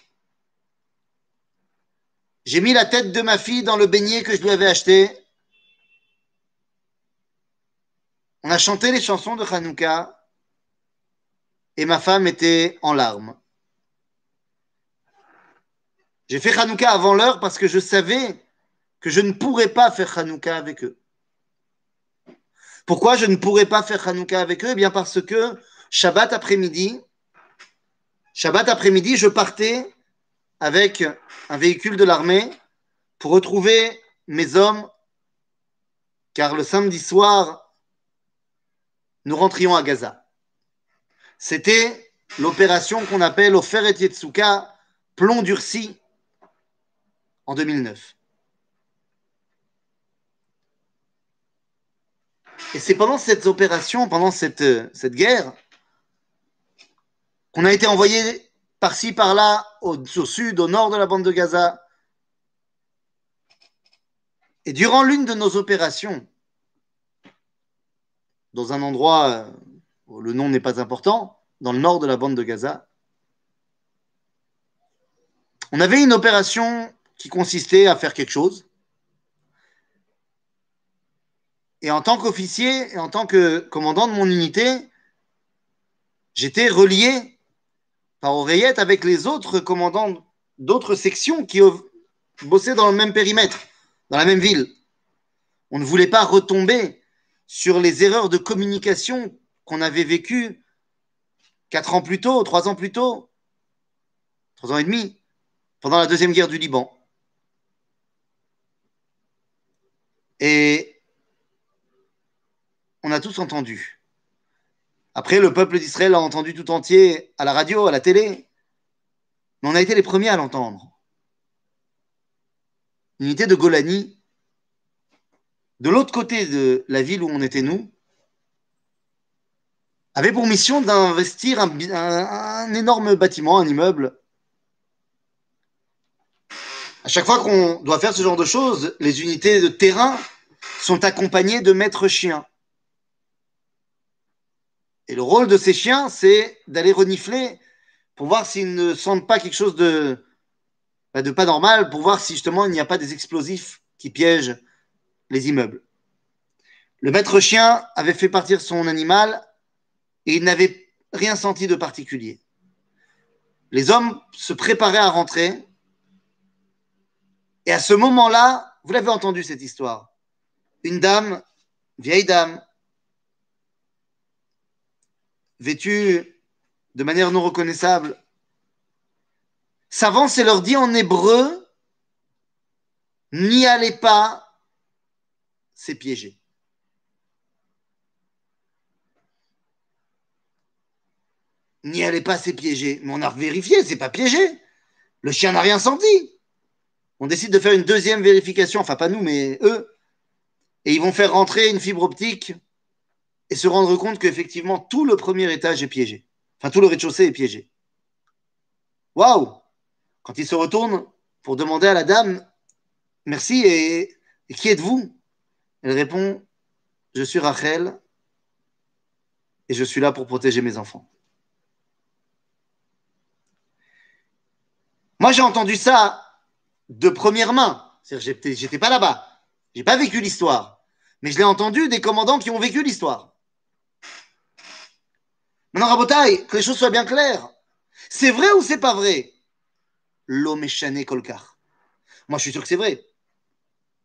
J'ai mis la tête de ma fille dans le beignet que je lui avais acheté. On a chanté les chansons de Hanouka et ma femme était en larmes. J'ai fait Hanouka avant l'heure parce que je savais que je ne pourrais pas faire Hanouka avec eux. Pourquoi je ne pourrais pas faire Hanouka avec eux? Eh bien parce que Shabbat après-midi, Shabbat après-midi, je partais avec un véhicule de l'armée pour retrouver mes hommes, car le samedi soir, nous rentrions à Gaza. C'était l'opération qu'on appelle Ofer et Yetsuka, plomb durci, en 2009. Et c'est pendant cette opération, pendant cette, cette guerre, qu'on a été envoyé par-ci, par-là, au, au, sud, au nord de la bande de Gaza. Et durant l'une de nos opérations, dans un endroit où le nom n'est pas important, dans le nord de la bande de Gaza, on avait une opération qui consistait à faire quelque chose. Et en tant qu'officier et en tant que commandant de mon unité, j'étais relié par oreillette avec les autres commandants d'autres sections qui bossaient dans le même périmètre, dans la même ville. On ne voulait pas retomber sur les erreurs de communication qu'on avait vécues quatre ans plus tôt, trois ans plus tôt, trois ans et demi, pendant la deuxième guerre du Liban. Et on a tous entendu. Après, le peuple d'Israël a entendu tout entier à la radio, à la télé. Mais on a été les premiers à l'entendre. L'unité de Golani, de l'autre côté de la ville où on était nous, avait pour mission d'investir un, un, énorme bâtiment, un immeuble. À chaque fois qu'on doit faire ce genre de choses, les unités de terrain sont accompagnés de maîtres chiens. Et le rôle de ces chiens, c'est d'aller renifler pour voir s'ils ne sentent pas quelque chose de, de pas normal, pour voir si justement il n'y a pas des explosifs qui piègent les immeubles. Le maître chien avait fait partir son animal et il n'avait rien senti de particulier. Les hommes se préparaient à rentrer. Et à ce moment-là, vous l'avez entendu cette histoire, une dame, vieille dame, vêtue de manière non reconnaissable, s'avance et leur dit en hébreu, n'y allez pas, c'est piégé. N'y allez pas, c'est piégé. Mais on a vérifié, c'est pas piégé. Le chien n'a rien senti. On décide de faire une deuxième vérification, enfin pas nous, mais eux, et ils vont faire rentrer une fibre optique et se rendre compte qu'effectivement tout le premier étage est piégé. Enfin, tout le rez-de-chaussée est piégé. Waouh Quand il se retourne pour demander à la dame Merci, et, qui êtes-vous? Elle répond Je suis Rachel et je suis là pour protéger mes enfants. Moi, j'ai entendu ça de première main. C'est-à-dire, j'étais pas là-bas. J'ai pas vécu l'histoire. Mais je l'ai entendu des commandants qui ont vécu l'histoire. Maintenant, Rabotaille, que les choses soient bien claires. C'est vrai ou c'est pas vrai? L'homme est chané colcar. Moi, je suis sûr que c'est vrai.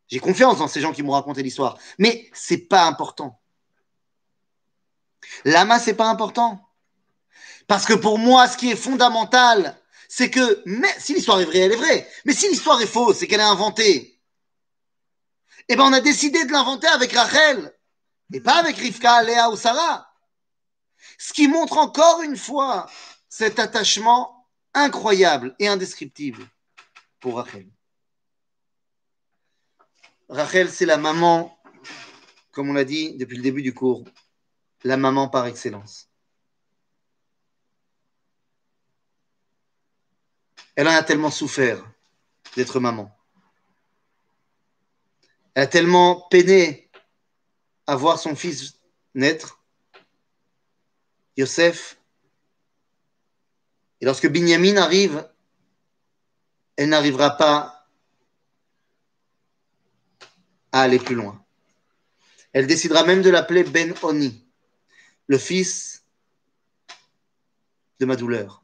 J'ai confiance dans ces gens qui m'ont raconté l'histoire. Mais c'est pas important. Lama, c'est pas important. Parce que pour moi, ce qui est fondamental, c'est que, si l'histoire est vraie, elle est vraie. Mais si l'histoire est fausse, c'est qu'elle est inventée. Eh ben, on a décidé de l'inventer avec Rachel. Et pas avec Rivka, Léa ou Sarah. Ce qui montre encore une fois cet attachement incroyable et indescriptible pour Rachel. Rachel, c'est la maman, comme on l'a dit depuis le début du cours, la maman par excellence. Elle en a tellement souffert d'être maman. Elle a tellement peiné à voir son fils naître, Yosef. Et lorsque Binyamin arrive, elle n'arrivera pas à aller plus loin. Elle décidera même de l'appeler Ben Oni, le fils de ma douleur.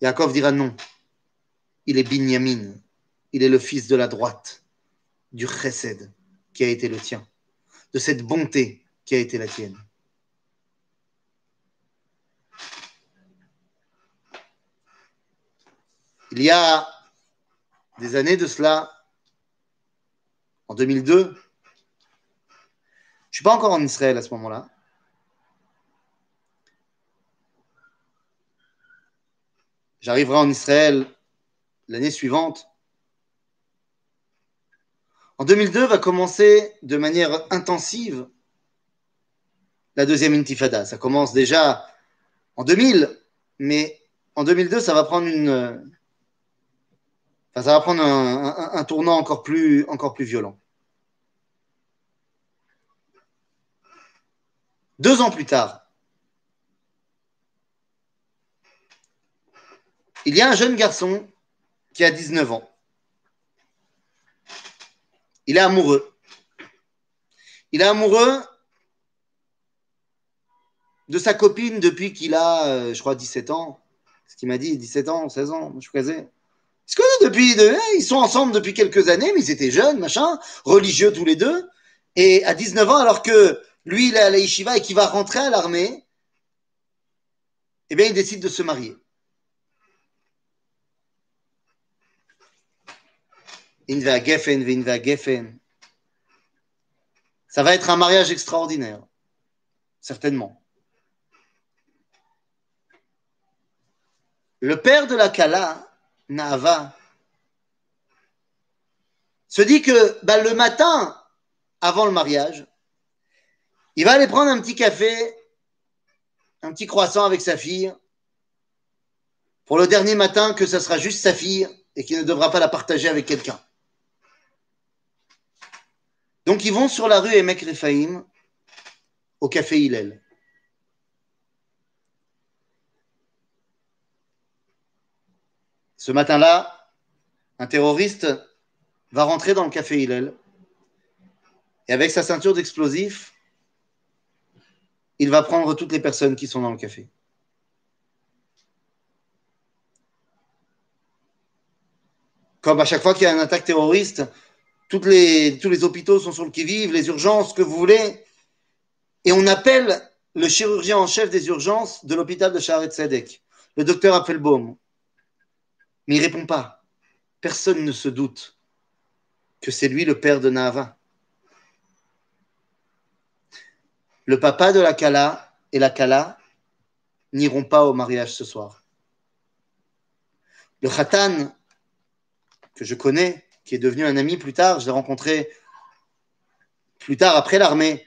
Yaakov dira non. Il est Binyamin. Il est le fils de la droite, du chesed qui a été le tien, de cette bonté qui a été la tienne. Il y a des années de cela, en 2002, je ne suis pas encore en Israël à ce moment-là. J'arriverai en Israël l'année suivante. En 2002 va commencer de manière intensive la deuxième intifada. Ça commence déjà en 2000, mais en 2002, ça va prendre une, ça va prendre un, tournant encore plus, encore plus violent. Deux ans plus tard, il y a un jeune garçon qui a 19 ans. Il est amoureux. Il est amoureux de sa copine depuis qu'il a, euh, je crois, 17 ans. Ce qu'il m'a dit, 17 ans, 16 ans, je suis casé. Ils se depuis, de, ils sont ensemble depuis quelques années, mais ils étaient jeunes, machin, religieux tous les deux. Et à 19 ans, alors que lui, il est à la yeshiva et qu'il va rentrer à l'armée, eh bien, il décide de se marier. Ça va être un mariage extraordinaire. Certainement. Le père de la Kala, Nava, se dit que bah, le matin, avant le mariage, il va aller prendre un petit café, un petit croissant avec sa fille, pour le dernier matin que ce sera juste sa fille et qu'il ne devra pas la partager avec quelqu'un. Donc ils vont sur la rue Emek Refaim, au café Hillel. Ce matin-là, un terroriste va rentrer dans le café Hillel et avec sa ceinture d'explosifs, il va prendre toutes les personnes qui sont dans le café. Comme à chaque fois qu'il y a une attaque terroriste, tous les hôpitaux sont sur le qui-vive, les urgences, ce que vous voulez. Et on appelle le chirurgien en chef des urgences de l'hôpital de Sharet Sedek, le docteur Appelbaum. Mais il répond pas. Personne ne se doute que c'est lui le père de Nahava. Le papa de la Kala et la Kala n'iront pas au mariage ce soir. Le Khatan, que je connais, qui est devenu un ami plus tard, je l'ai rencontré plus tard après l'armée,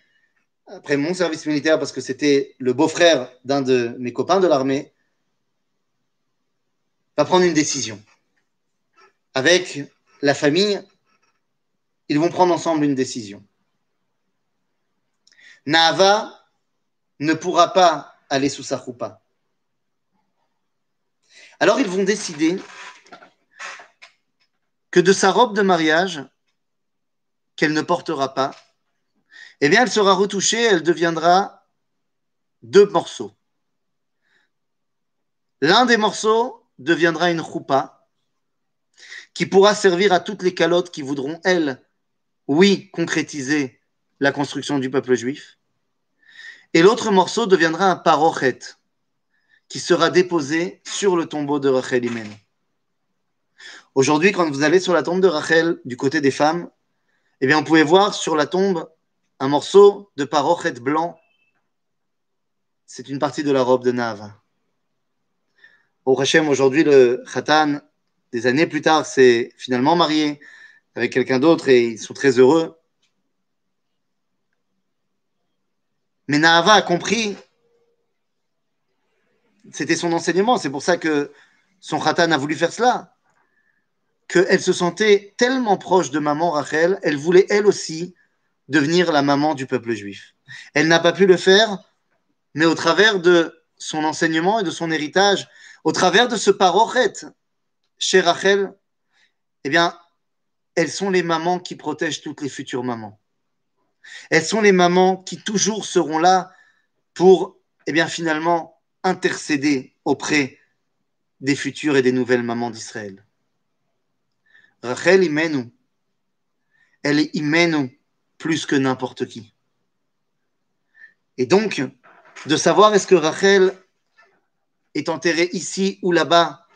après mon service militaire, parce que c'était le beau-frère d'un de mes copains de l'armée, va prendre une décision. Avec la famille, ils vont prendre ensemble une décision. Nava ne pourra pas aller sous sa roupa. Alors ils vont décider que de sa robe de mariage, qu'elle ne portera pas, eh bien, elle sera retouchée, elle deviendra deux morceaux. L'un des morceaux deviendra une choupa qui pourra servir à toutes les calottes qui voudront, elles, oui, concrétiser la construction du peuple juif. Et l'autre morceau deviendra un parochet qui sera déposé sur le tombeau de Rachel Imen. Aujourd'hui, quand vous allez sur la tombe de Rachel du côté des femmes, eh bien, vous pouvez voir sur la tombe un morceau de parochet blanc. C'est une partie de la robe de Nav. Au Hachem, aujourd'hui, le Khatan, des années plus tard, s'est finalement marié avec quelqu'un d'autre et ils sont très heureux. Mais Nahava a compris, c'était son enseignement, c'est pour ça que son Khatan a voulu faire cela, qu'elle se sentait tellement proche de maman Rachel, elle voulait elle aussi devenir la maman du peuple juif. Elle n'a pas pu le faire, mais au travers de son enseignement et de son héritage, au travers de ce parochet chez Rachel, eh bien, elles sont les mamans qui protègent toutes les futures mamans. Elles sont les mamans qui toujours seront là pour, eh bien, finalement, intercéder auprès des futures et des nouvelles mamans d'Israël. Rachel Imenu, elle est Imenu plus que n'importe qui. Et donc, de savoir est-ce que Rachel est enterrée ici ou là-bas,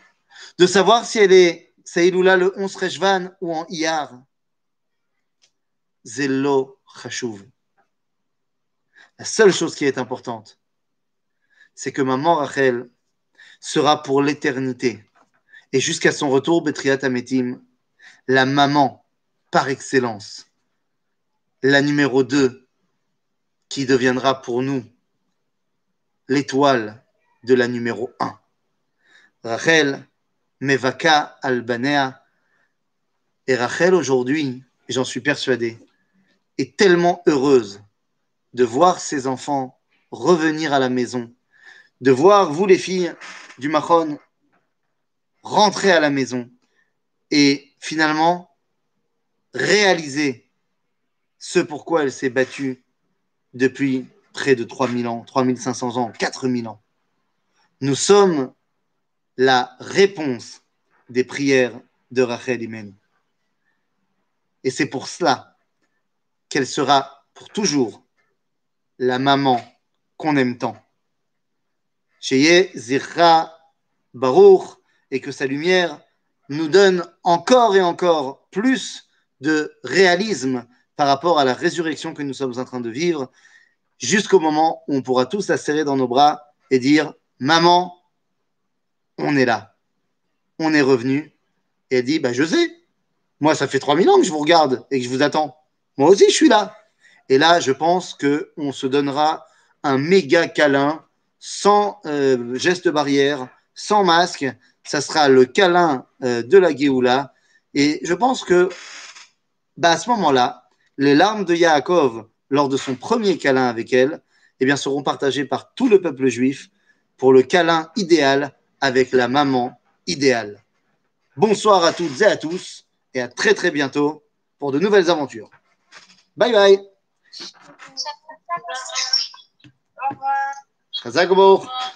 de savoir si elle est Saïloula le 11 Rejvan ou en Iyar, Zelo la seule chose qui est importante, c'est que maman Rachel sera pour l'éternité et jusqu'à son retour, Betriat Ametim, la maman par excellence, la numéro 2 qui deviendra pour nous l'étoile de la numéro 1. Rachel, Mevaka Albanea, et Rachel aujourd'hui, j'en suis persuadé, est tellement heureuse de voir ses enfants revenir à la maison, de voir vous les filles du Mahon rentrer à la maison et finalement réaliser ce pourquoi elle s'est battue depuis près de 3000 ans, 3500 ans, 4000 ans. Nous sommes la réponse des prières de Rachel Imen. Et c'est pour cela qu'elle sera pour toujours la maman qu'on aime tant. Sheye Zirra Baruch, et que sa lumière nous donne encore et encore plus de réalisme par rapport à la résurrection que nous sommes en train de vivre, jusqu'au moment où on pourra tous la serrer dans nos bras et dire Maman, on est là, on est revenu. Et elle dit bah, moi, ça fait 3000 ans que je vous regarde et que je vous attends. Moi aussi, je suis là. Et là, je pense qu'on se donnera un méga câlin, sans euh, geste barrière, sans masque. Ça sera le câlin euh, de la Géoula. Et je pense que, bah, à ce moment-là, les larmes de Yaakov, lors de son premier câlin avec elle, eh bien, seront partagées par tout le peuple juif pour le câlin idéal avec la maman idéale. Bonsoir à toutes et à tous et à très très bientôt pour de nouvelles aventures. Bye bye. Au revoir.